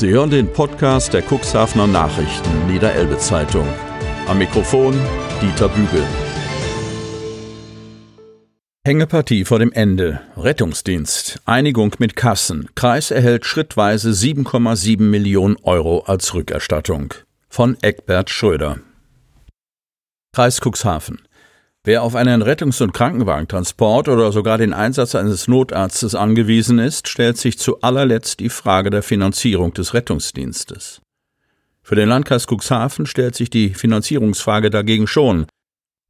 Sie hören den Podcast der Cuxhavener Nachrichten Niederelbe Zeitung. Am Mikrofon Dieter Bügel. Hängepartie vor dem Ende. Rettungsdienst. Einigung mit Kassen. Kreis erhält schrittweise 7,7 Millionen Euro als Rückerstattung. Von Eckbert Schröder. Kreis Cuxhaven. Wer auf einen Rettungs- und Krankenwagentransport oder sogar den Einsatz eines Notarztes angewiesen ist, stellt sich zu allerletzt die Frage der Finanzierung des Rettungsdienstes. Für den Landkreis Cuxhaven stellt sich die Finanzierungsfrage dagegen schon,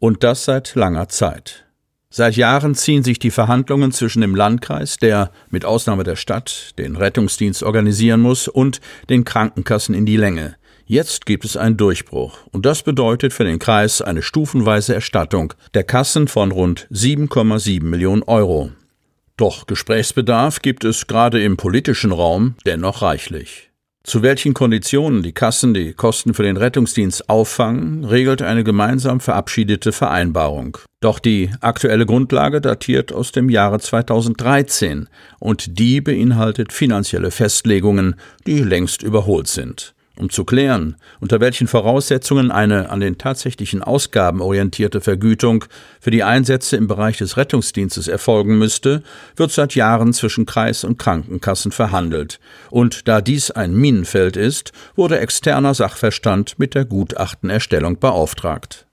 und das seit langer Zeit. Seit Jahren ziehen sich die Verhandlungen zwischen dem Landkreis, der mit Ausnahme der Stadt den Rettungsdienst organisieren muss, und den Krankenkassen in die Länge. Jetzt gibt es einen Durchbruch, und das bedeutet für den Kreis eine stufenweise Erstattung der Kassen von rund 7,7 Millionen Euro. Doch Gesprächsbedarf gibt es gerade im politischen Raum dennoch reichlich. Zu welchen Konditionen die Kassen die Kosten für den Rettungsdienst auffangen, regelt eine gemeinsam verabschiedete Vereinbarung. Doch die aktuelle Grundlage datiert aus dem Jahre 2013 und die beinhaltet finanzielle Festlegungen, die längst überholt sind. Um zu klären, unter welchen Voraussetzungen eine an den tatsächlichen Ausgaben orientierte Vergütung für die Einsätze im Bereich des Rettungsdienstes erfolgen müsste, wird seit Jahren zwischen Kreis und Krankenkassen verhandelt. Und da dies ein Minenfeld ist, wurde externer Sachverstand mit der Gutachtenerstellung beauftragt.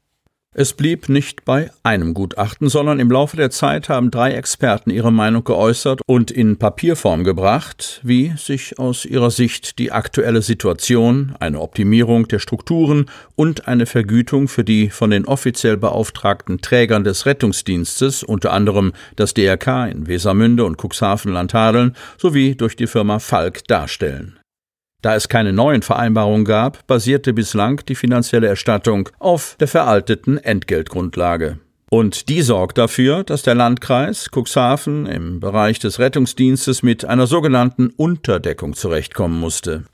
Es blieb nicht bei einem Gutachten, sondern im Laufe der Zeit haben drei Experten ihre Meinung geäußert und in Papierform gebracht, wie sich aus ihrer Sicht die aktuelle Situation, eine Optimierung der Strukturen und eine Vergütung für die von den offiziell beauftragten Trägern des Rettungsdienstes, unter anderem das DRK in Wesermünde und Cuxhaven-Landhadeln, sowie durch die Firma Falk darstellen. Da es keine neuen Vereinbarungen gab, basierte bislang die finanzielle Erstattung auf der veralteten Entgeltgrundlage. Und die sorgt dafür, dass der Landkreis Cuxhaven im Bereich des Rettungsdienstes mit einer sogenannten Unterdeckung zurechtkommen musste.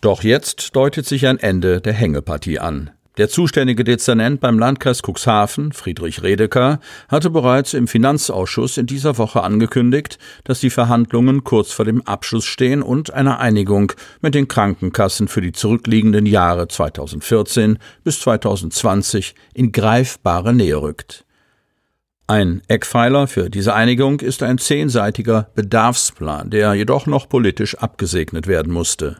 Doch jetzt deutet sich ein Ende der Hängepartie an. Der zuständige Dezernent beim Landkreis Cuxhaven, Friedrich Redeker, hatte bereits im Finanzausschuss in dieser Woche angekündigt, dass die Verhandlungen kurz vor dem Abschluss stehen und eine Einigung mit den Krankenkassen für die zurückliegenden Jahre 2014 bis 2020 in greifbare Nähe rückt. Ein Eckpfeiler für diese Einigung ist ein zehnseitiger Bedarfsplan, der jedoch noch politisch abgesegnet werden musste.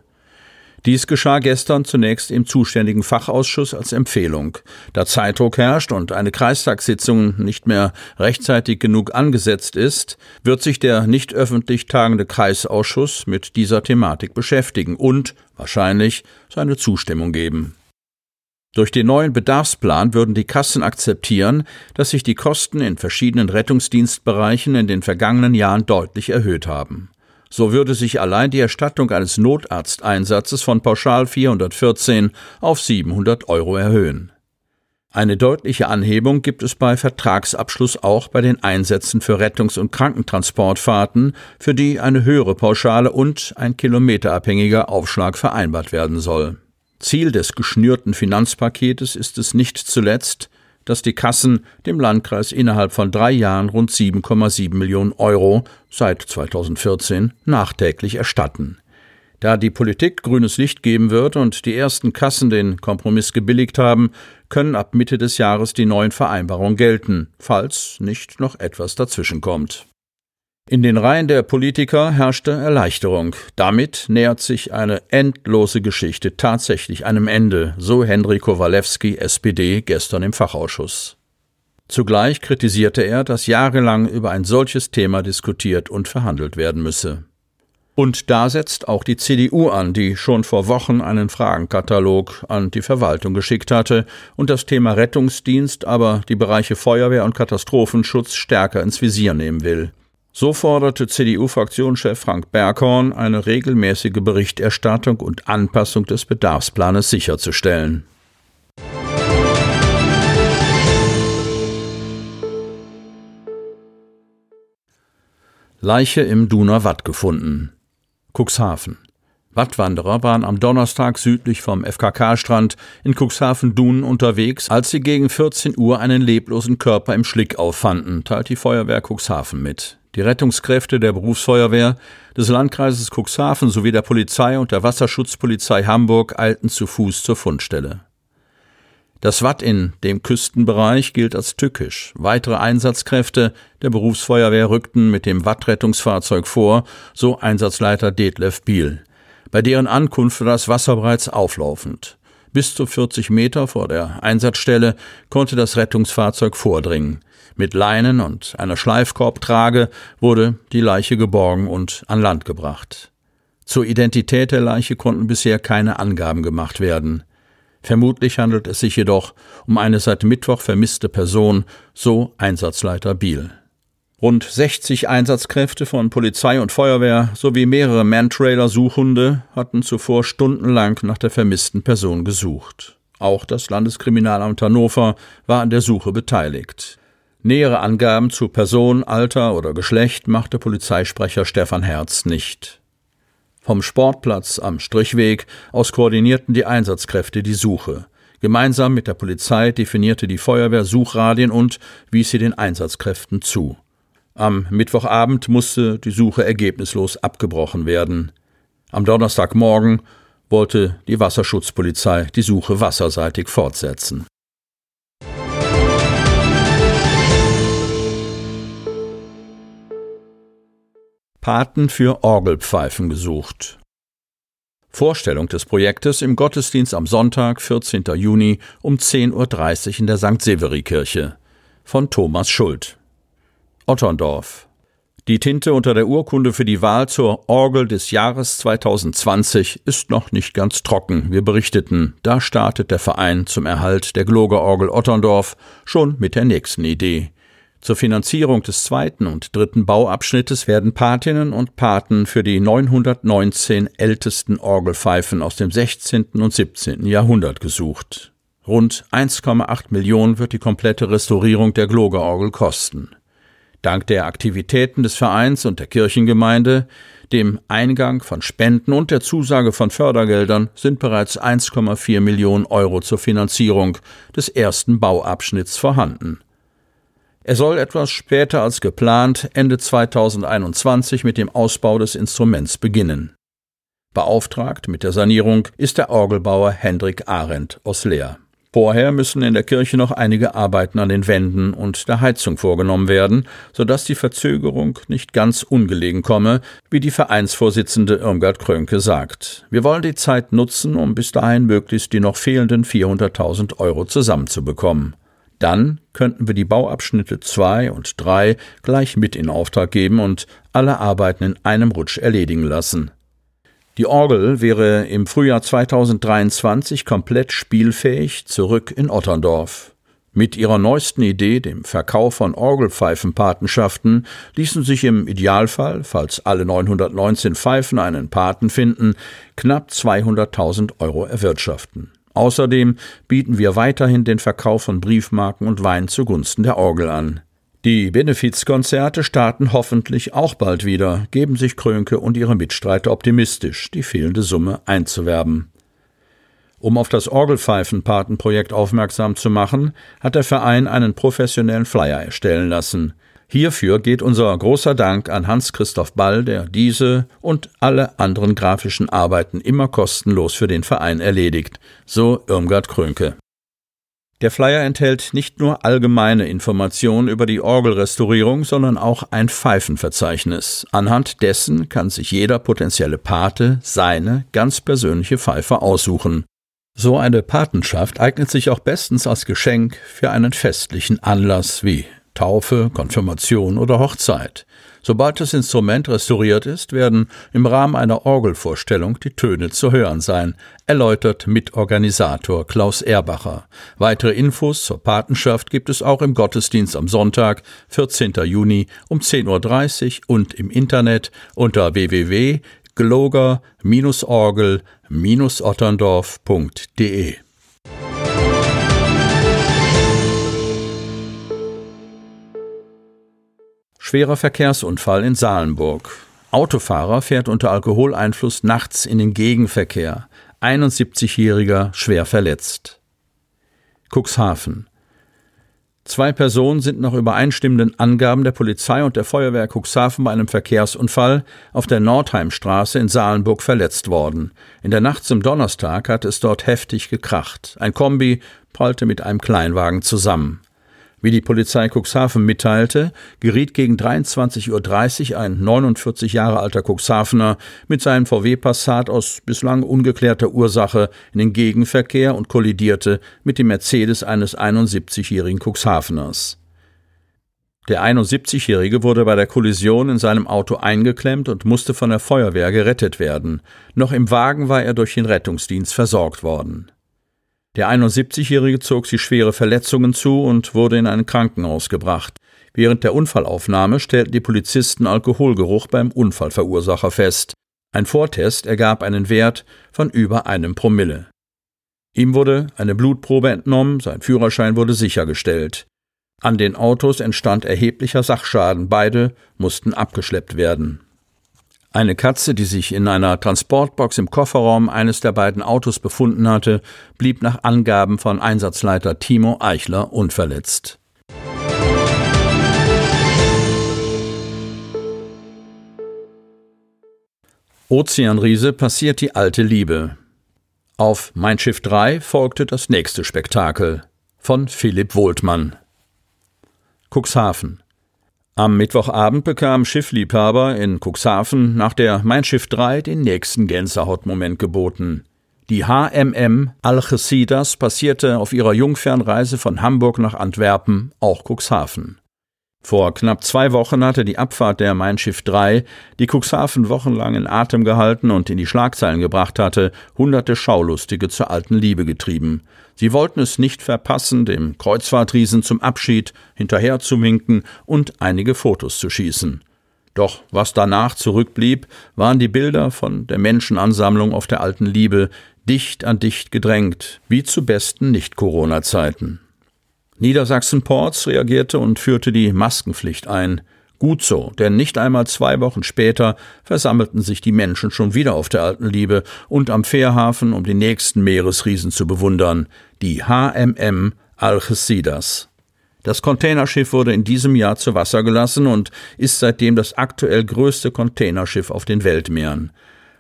Dies geschah gestern zunächst im zuständigen Fachausschuss als Empfehlung. Da Zeitdruck herrscht und eine Kreistagssitzung nicht mehr rechtzeitig genug angesetzt ist, wird sich der nicht öffentlich tagende Kreisausschuss mit dieser Thematik beschäftigen und wahrscheinlich seine Zustimmung geben. Durch den neuen Bedarfsplan würden die Kassen akzeptieren, dass sich die Kosten in verschiedenen Rettungsdienstbereichen in den vergangenen Jahren deutlich erhöht haben. So würde sich allein die Erstattung eines Notarzteinsatzes von pauschal 414 auf 700 Euro erhöhen. Eine deutliche Anhebung gibt es bei Vertragsabschluss auch bei den Einsätzen für Rettungs- und Krankentransportfahrten, für die eine höhere Pauschale und ein kilometerabhängiger Aufschlag vereinbart werden soll. Ziel des geschnürten Finanzpaketes ist es nicht zuletzt, dass die Kassen dem Landkreis innerhalb von drei Jahren rund 7,7 Millionen Euro seit 2014 nachträglich erstatten. Da die Politik grünes Licht geben wird und die ersten Kassen den Kompromiss gebilligt haben, können ab Mitte des Jahres die neuen Vereinbarungen gelten, falls nicht noch etwas dazwischenkommt. In den Reihen der Politiker herrschte Erleichterung. Damit nähert sich eine endlose Geschichte tatsächlich einem Ende, so Henry Kowalewski, SPD, gestern im Fachausschuss. Zugleich kritisierte er, dass jahrelang über ein solches Thema diskutiert und verhandelt werden müsse. Und da setzt auch die CDU an, die schon vor Wochen einen Fragenkatalog an die Verwaltung geschickt hatte und das Thema Rettungsdienst, aber die Bereiche Feuerwehr und Katastrophenschutz stärker ins Visier nehmen will. So forderte CDU-Fraktionschef Frank Berghorn, eine regelmäßige Berichterstattung und Anpassung des Bedarfsplanes sicherzustellen. Leiche im Duner Watt gefunden. Cuxhaven. Wattwanderer waren am Donnerstag südlich vom FKK-Strand in Cuxhaven-Dunen unterwegs, als sie gegen 14 Uhr einen leblosen Körper im Schlick auffanden, teilt die Feuerwehr Cuxhaven mit. Die Rettungskräfte der Berufsfeuerwehr, des Landkreises Cuxhaven sowie der Polizei und der Wasserschutzpolizei Hamburg eilten zu Fuß zur Fundstelle. Das Watt in dem Küstenbereich gilt als tückisch. Weitere Einsatzkräfte der Berufsfeuerwehr rückten mit dem Wattrettungsfahrzeug vor, so Einsatzleiter Detlef Biel. Bei deren Ankunft war das Wasser bereits auflaufend. Bis zu 40 Meter vor der Einsatzstelle konnte das Rettungsfahrzeug vordringen. Mit Leinen und einer Schleifkorbtrage wurde die Leiche geborgen und an Land gebracht. Zur Identität der Leiche konnten bisher keine Angaben gemacht werden. Vermutlich handelt es sich jedoch um eine seit Mittwoch vermisste Person, so Einsatzleiter Biel. Rund 60 Einsatzkräfte von Polizei und Feuerwehr sowie mehrere Mantrailer-Suchhunde hatten zuvor stundenlang nach der vermissten Person gesucht. Auch das Landeskriminalamt Hannover war an der Suche beteiligt. Nähere Angaben zu Person, Alter oder Geschlecht machte Polizeisprecher Stefan Herz nicht. Vom Sportplatz am Strichweg aus koordinierten die Einsatzkräfte die Suche. Gemeinsam mit der Polizei definierte die Feuerwehr Suchradien und wies sie den Einsatzkräften zu. Am Mittwochabend musste die Suche ergebnislos abgebrochen werden. Am Donnerstagmorgen wollte die Wasserschutzpolizei die Suche wasserseitig fortsetzen. Paten für Orgelpfeifen gesucht. Vorstellung des Projektes im Gottesdienst am Sonntag, 14. Juni um 10.30 Uhr in der St. Severi-Kirche von Thomas Schuld. Otterndorf. Die Tinte unter der Urkunde für die Wahl zur Orgel des Jahres 2020 ist noch nicht ganz trocken. Wir berichteten, da startet der Verein zum Erhalt der Glogerorgel Otterndorf schon mit der nächsten Idee. Zur Finanzierung des zweiten und dritten Bauabschnittes werden Patinnen und Paten für die 919 ältesten Orgelpfeifen aus dem 16. und 17. Jahrhundert gesucht. Rund 1,8 Millionen wird die komplette Restaurierung der Glogerorgel kosten. Dank der Aktivitäten des Vereins und der Kirchengemeinde, dem Eingang von Spenden und der Zusage von Fördergeldern sind bereits 1,4 Millionen Euro zur Finanzierung des ersten Bauabschnitts vorhanden. Er soll etwas später als geplant Ende 2021 mit dem Ausbau des Instruments beginnen. Beauftragt mit der Sanierung ist der Orgelbauer Hendrik Arendt aus Leer. Vorher müssen in der Kirche noch einige Arbeiten an den Wänden und der Heizung vorgenommen werden, sodass die Verzögerung nicht ganz ungelegen komme, wie die Vereinsvorsitzende Irmgard Krönke sagt. Wir wollen die Zeit nutzen, um bis dahin möglichst die noch fehlenden 400.000 Euro zusammenzubekommen. Dann könnten wir die Bauabschnitte 2 und 3 gleich mit in Auftrag geben und alle Arbeiten in einem Rutsch erledigen lassen. Die Orgel wäre im Frühjahr 2023 komplett spielfähig zurück in Otterndorf. Mit ihrer neuesten Idee, dem Verkauf von Orgelpfeifenpatenschaften, ließen sich im Idealfall, falls alle 919 Pfeifen einen Paten finden, knapp 200.000 Euro erwirtschaften. Außerdem bieten wir weiterhin den Verkauf von Briefmarken und Wein zugunsten der Orgel an. Die Benefizkonzerte starten hoffentlich auch bald wieder, geben sich Krönke und ihre Mitstreiter optimistisch, die fehlende Summe einzuwerben. Um auf das Orgelpfeifenpatenprojekt aufmerksam zu machen, hat der Verein einen professionellen Flyer erstellen lassen. Hierfür geht unser großer Dank an Hans-Christoph Ball, der diese und alle anderen grafischen Arbeiten immer kostenlos für den Verein erledigt, so Irmgard Krönke. Der Flyer enthält nicht nur allgemeine Informationen über die Orgelrestaurierung, sondern auch ein Pfeifenverzeichnis. Anhand dessen kann sich jeder potenzielle Pate seine ganz persönliche Pfeife aussuchen. So eine Patenschaft eignet sich auch bestens als Geschenk für einen festlichen Anlass wie Taufe, Konfirmation oder Hochzeit. Sobald das Instrument restauriert ist, werden im Rahmen einer Orgelvorstellung die Töne zu hören sein, erläutert Mitorganisator Klaus Erbacher. Weitere Infos zur Patenschaft gibt es auch im Gottesdienst am Sonntag, 14. Juni um 10.30 Uhr und im Internet unter www.gloger-orgel-otterndorf.de. Schwerer Verkehrsunfall in Salenburg. Autofahrer fährt unter Alkoholeinfluss nachts in den Gegenverkehr. 71-Jähriger schwer verletzt. Cuxhaven. Zwei Personen sind nach übereinstimmenden Angaben der Polizei und der Feuerwehr Cuxhaven bei einem Verkehrsunfall auf der Nordheimstraße in Salenburg verletzt worden. In der Nacht zum Donnerstag hat es dort heftig gekracht. Ein Kombi prallte mit einem Kleinwagen zusammen. Wie die Polizei Cuxhaven mitteilte, geriet gegen 23.30 Uhr ein 49 Jahre alter Cuxhavener mit seinem VW Passat aus bislang ungeklärter Ursache in den Gegenverkehr und kollidierte mit dem Mercedes eines 71-jährigen Cuxhaveners. Der 71-Jährige wurde bei der Kollision in seinem Auto eingeklemmt und musste von der Feuerwehr gerettet werden. Noch im Wagen war er durch den Rettungsdienst versorgt worden. Der 71-Jährige zog sich schwere Verletzungen zu und wurde in ein Krankenhaus gebracht. Während der Unfallaufnahme stellten die Polizisten Alkoholgeruch beim Unfallverursacher fest. Ein Vortest ergab einen Wert von über einem Promille. Ihm wurde eine Blutprobe entnommen, sein Führerschein wurde sichergestellt. An den Autos entstand erheblicher Sachschaden, beide mussten abgeschleppt werden. Eine Katze, die sich in einer Transportbox im Kofferraum eines der beiden Autos befunden hatte, blieb nach Angaben von Einsatzleiter Timo Eichler unverletzt. Ozeanriese passiert die alte Liebe. Auf Mein Schiff 3 folgte das nächste Spektakel von Philipp Wohltmann. Cuxhaven. Am Mittwochabend bekam Schiffliebhaber in Cuxhaven nach der Mein Schiff 3 den nächsten Gänsehautmoment geboten. Die HMM Algeciras passierte auf ihrer Jungfernreise von Hamburg nach Antwerpen auch Cuxhaven. Vor knapp zwei Wochen hatte die Abfahrt der Mein Schiff 3, die Cuxhaven wochenlang in Atem gehalten und in die Schlagzeilen gebracht hatte, hunderte Schaulustige zur alten Liebe getrieben. Sie wollten es nicht verpassen, dem Kreuzfahrtriesen zum Abschied hinterher und einige Fotos zu schießen. Doch was danach zurückblieb, waren die Bilder von der Menschenansammlung auf der alten Liebe, dicht an dicht gedrängt, wie zu besten Nicht-Corona-Zeiten. Niedersachsen-Porz reagierte und führte die Maskenpflicht ein. Gut so, denn nicht einmal zwei Wochen später versammelten sich die Menschen schon wieder auf der alten Liebe und am Fährhafen, um den nächsten Meeresriesen zu bewundern, die HMM Algeciras. Das Containerschiff wurde in diesem Jahr zu Wasser gelassen und ist seitdem das aktuell größte Containerschiff auf den Weltmeeren.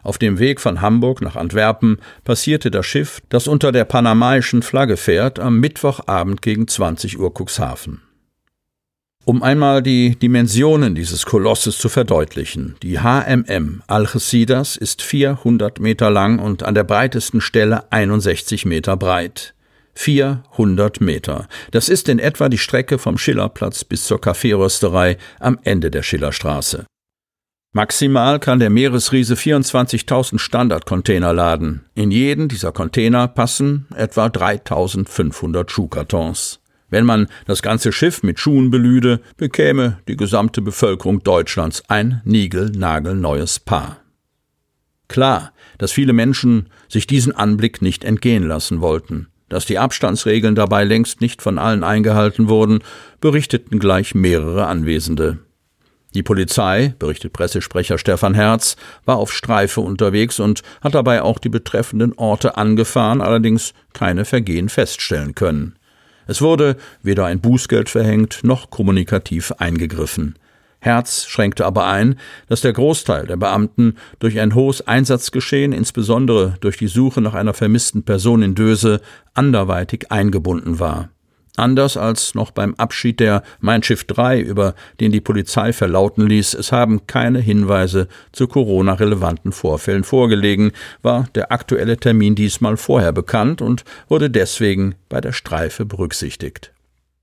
Auf dem Weg von Hamburg nach Antwerpen passierte das Schiff, das unter der panamaischen Flagge fährt, am Mittwochabend gegen 20 Uhr Cuxhaven. Um einmal die Dimensionen dieses Kolosses zu verdeutlichen, die HMM Algeciras ist 400 Meter lang und an der breitesten Stelle 61 Meter breit. 400 Meter. Das ist in etwa die Strecke vom Schillerplatz bis zur Kaffeerösterei am Ende der Schillerstraße. Maximal kann der Meeresriese 24.000 Standardcontainer laden. In jeden dieser Container passen etwa 3.500 Schuhkartons. Wenn man das ganze Schiff mit Schuhen belüde, bekäme die gesamte Bevölkerung Deutschlands ein niegelnagelneues Paar. Klar, dass viele Menschen sich diesen Anblick nicht entgehen lassen wollten. Dass die Abstandsregeln dabei längst nicht von allen eingehalten wurden, berichteten gleich mehrere Anwesende. Die Polizei, berichtet Pressesprecher Stefan Herz, war auf Streife unterwegs und hat dabei auch die betreffenden Orte angefahren, allerdings keine Vergehen feststellen können. Es wurde weder ein Bußgeld verhängt noch kommunikativ eingegriffen. Herz schränkte aber ein, dass der Großteil der Beamten durch ein hohes Einsatzgeschehen, insbesondere durch die Suche nach einer vermissten Person in Döse, anderweitig eingebunden war. Anders als noch beim Abschied der Mein Schiff 3, über den die Polizei verlauten ließ, es haben keine Hinweise zu Corona-relevanten Vorfällen vorgelegen, war der aktuelle Termin diesmal vorher bekannt und wurde deswegen bei der Streife berücksichtigt.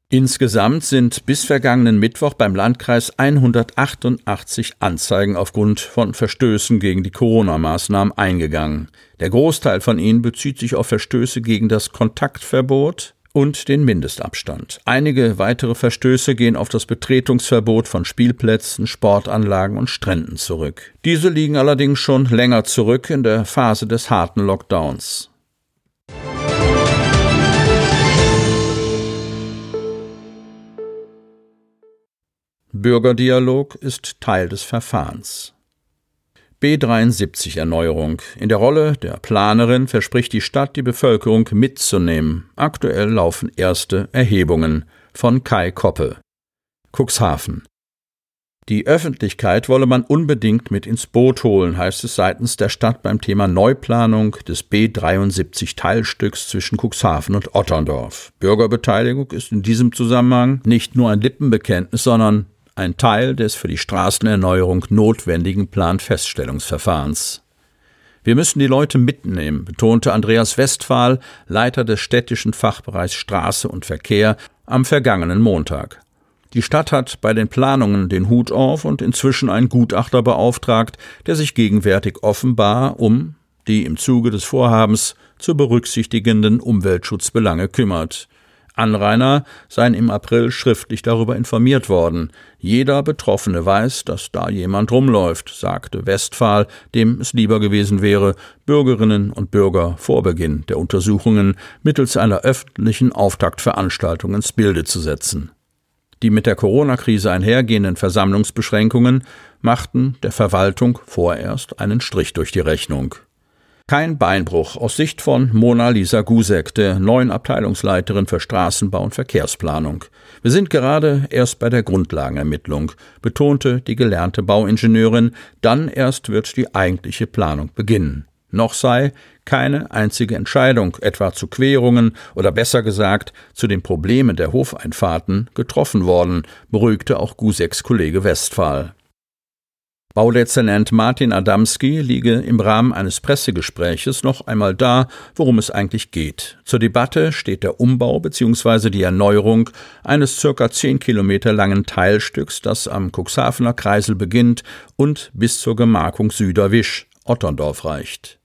Insgesamt sind bis vergangenen Mittwoch beim Landkreis 188 Anzeigen aufgrund von Verstößen gegen die Corona-Maßnahmen eingegangen. Der Großteil von ihnen bezieht sich auf Verstöße gegen das Kontaktverbot, und den Mindestabstand. Einige weitere Verstöße gehen auf das Betretungsverbot von Spielplätzen, Sportanlagen und Stränden zurück. Diese liegen allerdings schon länger zurück in der Phase des harten Lockdowns. Bürgerdialog ist Teil des Verfahrens. B73-Erneuerung. In der Rolle der Planerin verspricht die Stadt, die Bevölkerung mitzunehmen. Aktuell laufen erste Erhebungen von Kai Koppe. Cuxhaven. Die Öffentlichkeit wolle man unbedingt mit ins Boot holen, heißt es seitens der Stadt beim Thema Neuplanung des B73 Teilstücks zwischen Cuxhaven und Otterndorf. Bürgerbeteiligung ist in diesem Zusammenhang nicht nur ein Lippenbekenntnis, sondern ein Teil des für die Straßenerneuerung notwendigen Planfeststellungsverfahrens. Wir müssen die Leute mitnehmen, betonte Andreas Westphal, Leiter des städtischen Fachbereichs Straße und Verkehr, am vergangenen Montag. Die Stadt hat bei den Planungen den Hut auf und inzwischen einen Gutachter beauftragt, der sich gegenwärtig offenbar um die im Zuge des Vorhabens zu berücksichtigenden Umweltschutzbelange kümmert. Anrainer seien im April schriftlich darüber informiert worden. Jeder Betroffene weiß, dass da jemand rumläuft, sagte Westphal, dem es lieber gewesen wäre, Bürgerinnen und Bürger vor Beginn der Untersuchungen mittels einer öffentlichen Auftaktveranstaltung ins Bilde zu setzen. Die mit der Corona-Krise einhergehenden Versammlungsbeschränkungen machten der Verwaltung vorerst einen Strich durch die Rechnung. Kein Beinbruch aus Sicht von Mona Lisa Gusek, der neuen Abteilungsleiterin für Straßenbau und Verkehrsplanung. Wir sind gerade erst bei der Grundlagenermittlung, betonte die gelernte Bauingenieurin, dann erst wird die eigentliche Planung beginnen. Noch sei keine einzige Entscheidung, etwa zu Querungen oder besser gesagt zu den Problemen der Hofeinfahrten, getroffen worden, beruhigte auch Guseks Kollege Westphal. Baudezernent Martin Adamski liege im Rahmen eines Pressegespräches noch einmal da, worum es eigentlich geht. Zur Debatte steht der Umbau bzw. die Erneuerung eines circa zehn Kilometer langen Teilstücks, das am Cuxhavener Kreisel beginnt und bis zur Gemarkung Süderwisch, Otterndorf reicht.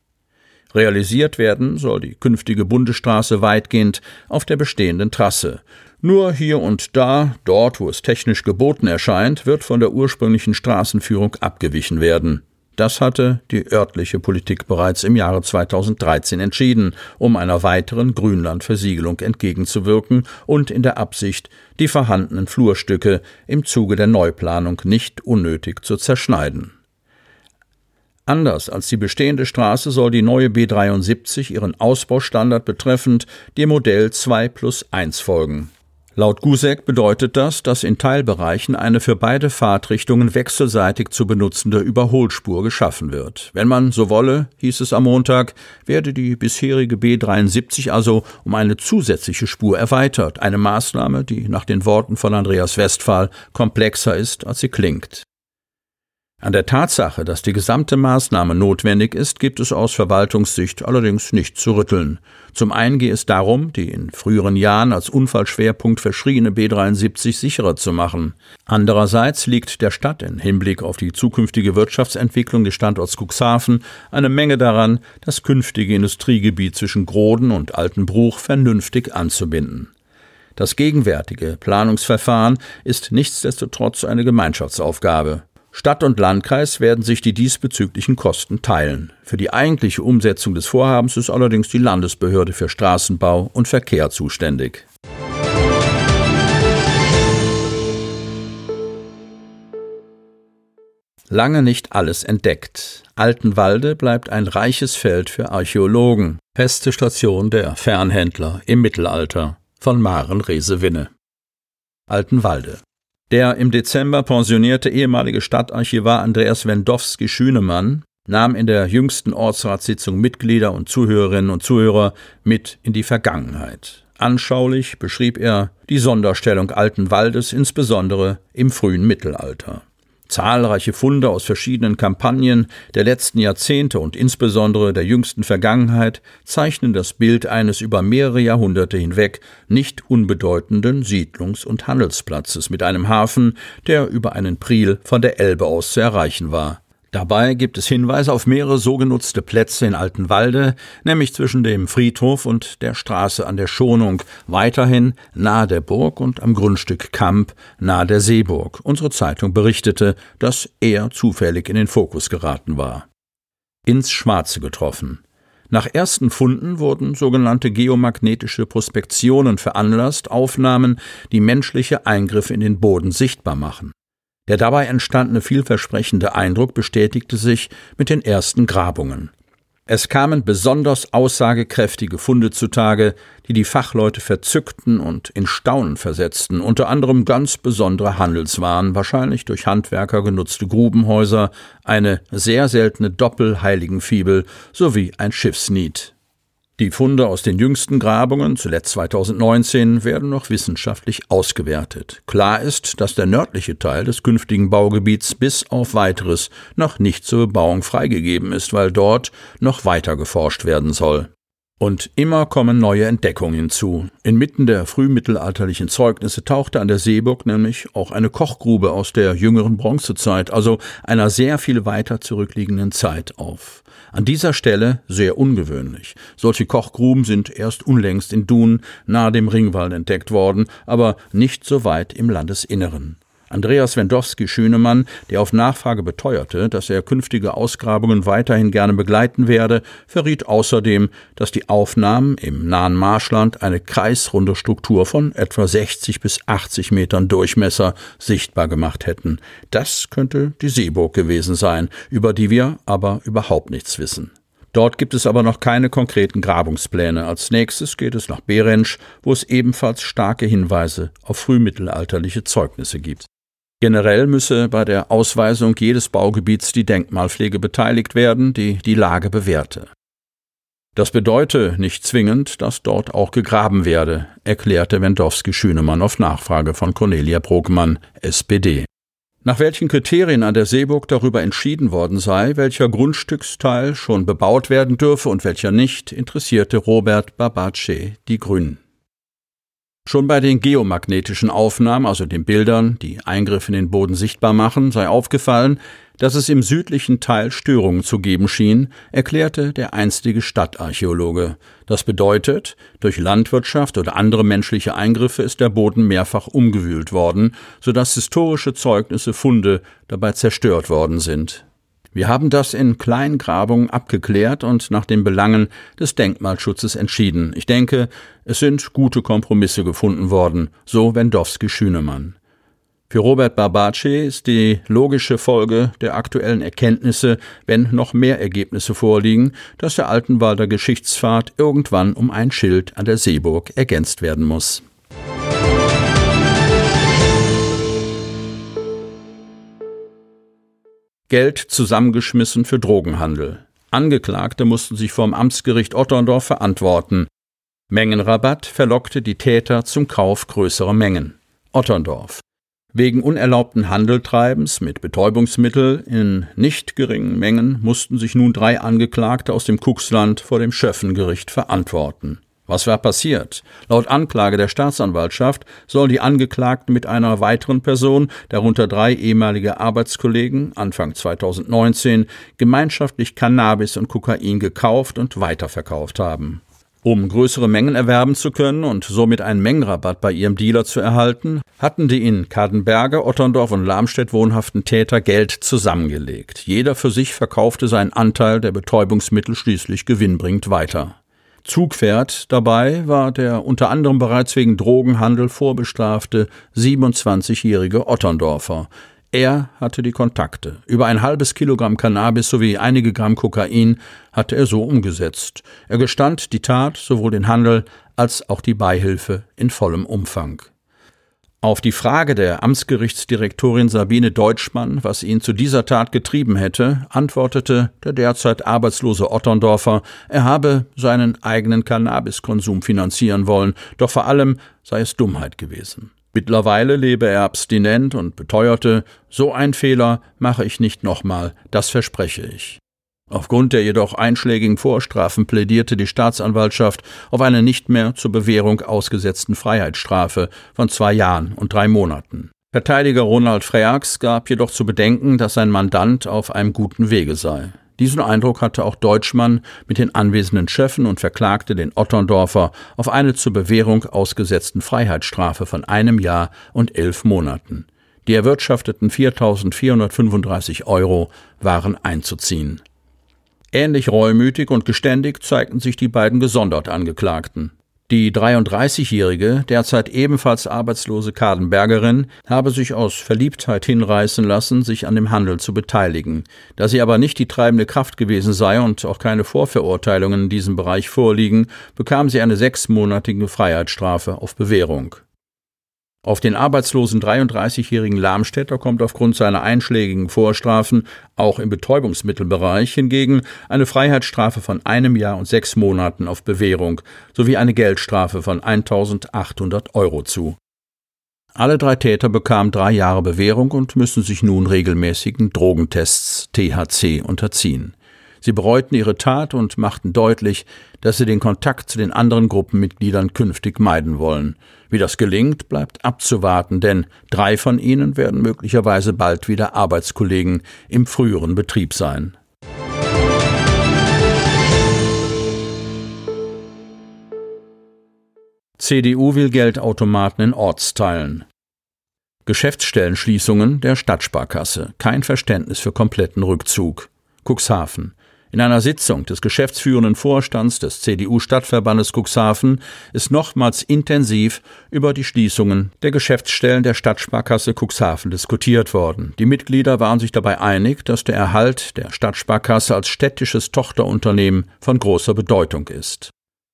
Realisiert werden soll die künftige Bundesstraße weitgehend auf der bestehenden Trasse. Nur hier und da, dort wo es technisch geboten erscheint, wird von der ursprünglichen Straßenführung abgewichen werden. Das hatte die örtliche Politik bereits im Jahre 2013 entschieden, um einer weiteren Grünlandversiegelung entgegenzuwirken und in der Absicht, die vorhandenen Flurstücke im Zuge der Neuplanung nicht unnötig zu zerschneiden. Anders als die bestehende Straße soll die neue B73 ihren Ausbaustandard betreffend dem Modell 2 plus 1 folgen. Laut Gusek bedeutet das, dass in Teilbereichen eine für beide Fahrtrichtungen wechselseitig zu benutzende Überholspur geschaffen wird. Wenn man so wolle, hieß es am Montag, werde die bisherige B73 also um eine zusätzliche Spur erweitert, eine Maßnahme, die nach den Worten von Andreas Westphal komplexer ist, als sie klingt. An der Tatsache, dass die gesamte Maßnahme notwendig ist, gibt es aus Verwaltungssicht allerdings nicht zu rütteln. Zum einen geht es darum, die in früheren Jahren als Unfallschwerpunkt verschriene B73 sicherer zu machen. Andererseits liegt der Stadt in Hinblick auf die zukünftige Wirtschaftsentwicklung des Standorts Cuxhaven eine Menge daran, das künftige Industriegebiet zwischen Groden und Altenbruch vernünftig anzubinden. Das gegenwärtige Planungsverfahren ist nichtsdestotrotz eine Gemeinschaftsaufgabe. Stadt und Landkreis werden sich die diesbezüglichen Kosten teilen. Für die eigentliche Umsetzung des Vorhabens ist allerdings die Landesbehörde für Straßenbau und Verkehr zuständig. Lange nicht alles entdeckt. Altenwalde bleibt ein reiches Feld für Archäologen. Feste Station der Fernhändler im Mittelalter von Maren Resewinne. Altenwalde. Der im Dezember pensionierte ehemalige Stadtarchivar Andreas Wendowski-Schünemann nahm in der jüngsten Ortsratssitzung Mitglieder und Zuhörerinnen und Zuhörer mit in die Vergangenheit. Anschaulich beschrieb er die Sonderstellung Alten Waldes, insbesondere im frühen Mittelalter. Zahlreiche Funde aus verschiedenen Kampagnen der letzten Jahrzehnte und insbesondere der jüngsten Vergangenheit zeichnen das Bild eines über mehrere Jahrhunderte hinweg nicht unbedeutenden Siedlungs- und Handelsplatzes mit einem Hafen, der über einen Priel von der Elbe aus zu erreichen war. Dabei gibt es Hinweise auf mehrere so genutzte Plätze in Altenwalde, nämlich zwischen dem Friedhof und der Straße an der Schonung, weiterhin nahe der Burg und am Grundstück Kamp nahe der Seeburg. Unsere Zeitung berichtete, dass er zufällig in den Fokus geraten war. Ins Schwarze getroffen. Nach ersten Funden wurden sogenannte geomagnetische Prospektionen veranlasst, Aufnahmen, die menschliche Eingriffe in den Boden sichtbar machen. Der dabei entstandene vielversprechende Eindruck bestätigte sich mit den ersten Grabungen. Es kamen besonders aussagekräftige Funde zutage, die die Fachleute verzückten und in Staunen versetzten, unter anderem ganz besondere Handelswaren, wahrscheinlich durch Handwerker genutzte Grubenhäuser, eine sehr seltene Doppelheiligenfibel sowie ein Schiffsnied. Die Funde aus den jüngsten Grabungen, zuletzt 2019, werden noch wissenschaftlich ausgewertet. Klar ist, dass der nördliche Teil des künftigen Baugebiets bis auf weiteres noch nicht zur Bebauung freigegeben ist, weil dort noch weiter geforscht werden soll. Und immer kommen neue Entdeckungen hinzu. Inmitten der frühmittelalterlichen Zeugnisse tauchte an der Seeburg nämlich auch eine Kochgrube aus der jüngeren Bronzezeit, also einer sehr viel weiter zurückliegenden Zeit auf. An dieser Stelle sehr ungewöhnlich. Solche Kochgruben sind erst unlängst in Dun nahe dem Ringwall entdeckt worden, aber nicht so weit im Landesinneren. Andreas Wendowski-Schünemann, der auf Nachfrage beteuerte, dass er künftige Ausgrabungen weiterhin gerne begleiten werde, verriet außerdem, dass die Aufnahmen im nahen Marschland eine kreisrunde Struktur von etwa 60 bis 80 Metern Durchmesser sichtbar gemacht hätten. Das könnte die Seeburg gewesen sein, über die wir aber überhaupt nichts wissen. Dort gibt es aber noch keine konkreten Grabungspläne. Als nächstes geht es nach Berensch, wo es ebenfalls starke Hinweise auf frühmittelalterliche Zeugnisse gibt. Generell müsse bei der Ausweisung jedes Baugebiets die Denkmalpflege beteiligt werden, die die Lage bewährte. Das bedeute nicht zwingend, dass dort auch gegraben werde, erklärte Wendowski-Schünemann auf Nachfrage von Cornelia Brogmann, SPD. Nach welchen Kriterien an der Seeburg darüber entschieden worden sei, welcher Grundstücksteil schon bebaut werden dürfe und welcher nicht, interessierte Robert Babace die Grünen. Schon bei den geomagnetischen Aufnahmen, also den Bildern, die Eingriffe in den Boden sichtbar machen, sei aufgefallen, dass es im südlichen Teil Störungen zu geben schien, erklärte der einstige Stadtarchäologe. Das bedeutet, durch Landwirtschaft oder andere menschliche Eingriffe ist der Boden mehrfach umgewühlt worden, so dass historische Zeugnisse Funde dabei zerstört worden sind. Wir haben das in Kleingrabungen abgeklärt und nach den Belangen des Denkmalschutzes entschieden. Ich denke, es sind gute Kompromisse gefunden worden, so Wendowski-Schünemann. Für Robert Barbace ist die logische Folge der aktuellen Erkenntnisse, wenn noch mehr Ergebnisse vorliegen, dass der Altenwalder Geschichtspfad irgendwann um ein Schild an der Seeburg ergänzt werden muss. Geld zusammengeschmissen für Drogenhandel. Angeklagte mussten sich vom Amtsgericht Otterndorf verantworten. Mengenrabatt verlockte die Täter zum Kauf größerer Mengen. Otterndorf. Wegen unerlaubten Handeltreibens mit Betäubungsmittel in nicht geringen Mengen mussten sich nun drei Angeklagte aus dem Kuxland vor dem Schöffengericht verantworten. Was war passiert? Laut Anklage der Staatsanwaltschaft soll die Angeklagten mit einer weiteren Person, darunter drei ehemalige Arbeitskollegen, Anfang 2019 gemeinschaftlich Cannabis und Kokain gekauft und weiterverkauft haben. Um größere Mengen erwerben zu können und somit einen Mengenrabatt bei ihrem Dealer zu erhalten, hatten die in Kadenberge, Otterndorf und Lamstedt wohnhaften Täter Geld zusammengelegt. Jeder für sich verkaufte seinen Anteil der Betäubungsmittel schließlich gewinnbringend weiter. Zugpferd dabei war der unter anderem bereits wegen Drogenhandel vorbestrafte 27-jährige Otterndorfer. Er hatte die Kontakte. Über ein halbes Kilogramm Cannabis sowie einige Gramm Kokain hatte er so umgesetzt. Er gestand die Tat, sowohl den Handel als auch die Beihilfe in vollem Umfang. Auf die Frage der Amtsgerichtsdirektorin Sabine Deutschmann, was ihn zu dieser Tat getrieben hätte, antwortete der derzeit arbeitslose Otterndorfer, er habe seinen eigenen Cannabiskonsum finanzieren wollen, doch vor allem sei es Dummheit gewesen. Mittlerweile lebe er abstinent und beteuerte, so ein Fehler mache ich nicht nochmal, das verspreche ich. Aufgrund der jedoch einschlägigen Vorstrafen plädierte die Staatsanwaltschaft auf eine nicht mehr zur Bewährung ausgesetzten Freiheitsstrafe von zwei Jahren und drei Monaten. Verteidiger Ronald Freax gab jedoch zu bedenken, dass sein Mandant auf einem guten Wege sei. Diesen Eindruck hatte auch Deutschmann mit den anwesenden Schöffen und verklagte den Otterndorfer auf eine zur Bewährung ausgesetzten Freiheitsstrafe von einem Jahr und elf Monaten. Die erwirtschafteten 4.435 Euro waren einzuziehen. Ähnlich reumütig und geständig zeigten sich die beiden gesondert Angeklagten. Die 33-jährige, derzeit ebenfalls arbeitslose Kadenbergerin habe sich aus Verliebtheit hinreißen lassen, sich an dem Handel zu beteiligen. Da sie aber nicht die treibende Kraft gewesen sei und auch keine Vorverurteilungen in diesem Bereich vorliegen, bekam sie eine sechsmonatige Freiheitsstrafe auf Bewährung. Auf den arbeitslosen 33-jährigen Lamstädter kommt aufgrund seiner einschlägigen Vorstrafen auch im Betäubungsmittelbereich hingegen eine Freiheitsstrafe von einem Jahr und sechs Monaten auf Bewährung sowie eine Geldstrafe von 1800 Euro zu. Alle drei Täter bekamen drei Jahre Bewährung und müssen sich nun regelmäßigen Drogentests THC unterziehen. Sie bereuten ihre Tat und machten deutlich, dass sie den Kontakt zu den anderen Gruppenmitgliedern künftig meiden wollen. Wie das gelingt, bleibt abzuwarten, denn drei von ihnen werden möglicherweise bald wieder Arbeitskollegen im früheren Betrieb sein. CDU will Geldautomaten in Ortsteilen. Geschäftsstellenschließungen der Stadtsparkasse. Kein Verständnis für kompletten Rückzug. Cuxhaven. In einer Sitzung des geschäftsführenden Vorstands des CDU-Stadtverbandes Cuxhaven ist nochmals intensiv über die Schließungen der Geschäftsstellen der Stadtsparkasse Cuxhaven diskutiert worden. Die Mitglieder waren sich dabei einig, dass der Erhalt der Stadtsparkasse als städtisches Tochterunternehmen von großer Bedeutung ist.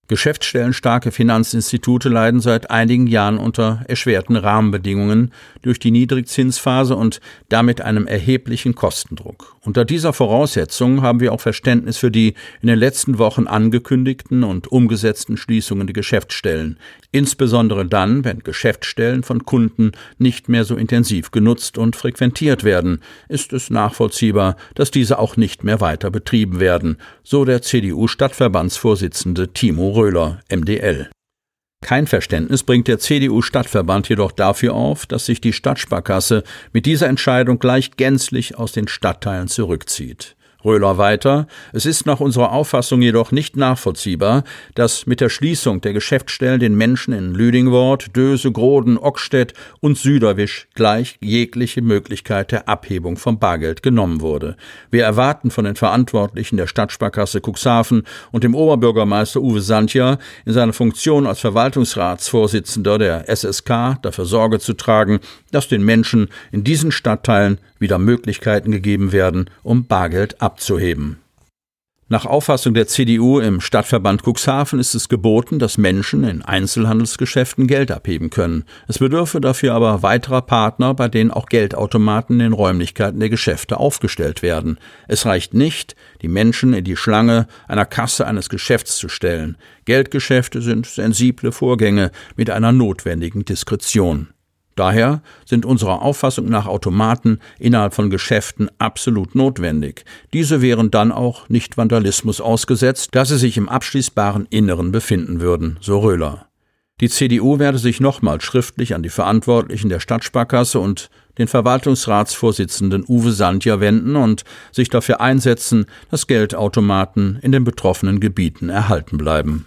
Geschäftsstellenstarke Finanzinstitute leiden seit einigen Jahren unter erschwerten Rahmenbedingungen durch die Niedrigzinsphase und damit einem erheblichen Kostendruck. Unter dieser Voraussetzung haben wir auch Verständnis für die in den letzten Wochen angekündigten und umgesetzten Schließungen der Geschäftsstellen, insbesondere dann, wenn Geschäftsstellen von Kunden nicht mehr so intensiv genutzt und frequentiert werden, ist es nachvollziehbar, dass diese auch nicht mehr weiter betrieben werden, so der CDU-Stadtverbandsvorsitzende Timo Röhler, MDL. Kein Verständnis bringt der CDU-Stadtverband jedoch dafür auf, dass sich die Stadtsparkasse mit dieser Entscheidung gleich gänzlich aus den Stadtteilen zurückzieht. Röhler weiter, es ist nach unserer Auffassung jedoch nicht nachvollziehbar, dass mit der Schließung der Geschäftsstellen den Menschen in Lüdingwort, Döse, Groden, Ockstedt und Süderwisch gleich jegliche Möglichkeit der Abhebung vom Bargeld genommen wurde. Wir erwarten von den Verantwortlichen der Stadtsparkasse Cuxhaven und dem Oberbürgermeister Uwe Santja in seiner Funktion als Verwaltungsratsvorsitzender der SSK dafür Sorge zu tragen, dass den Menschen in diesen Stadtteilen wieder Möglichkeiten gegeben werden, um Bargeld abzuheben. Nach Auffassung der CDU im Stadtverband Cuxhaven ist es geboten, dass Menschen in Einzelhandelsgeschäften Geld abheben können. Es bedürfe dafür aber weiterer Partner, bei denen auch Geldautomaten in den Räumlichkeiten der Geschäfte aufgestellt werden. Es reicht nicht, die Menschen in die Schlange einer Kasse eines Geschäfts zu stellen. Geldgeschäfte sind sensible Vorgänge mit einer notwendigen Diskretion. Daher sind unserer Auffassung nach Automaten innerhalb von Geschäften absolut notwendig. Diese wären dann auch nicht Vandalismus ausgesetzt, da sie sich im abschließbaren Inneren befinden würden, so Röhler. Die CDU werde sich nochmals schriftlich an die Verantwortlichen der Stadtsparkasse und den Verwaltungsratsvorsitzenden Uwe Sandja wenden und sich dafür einsetzen, dass Geldautomaten in den betroffenen Gebieten erhalten bleiben.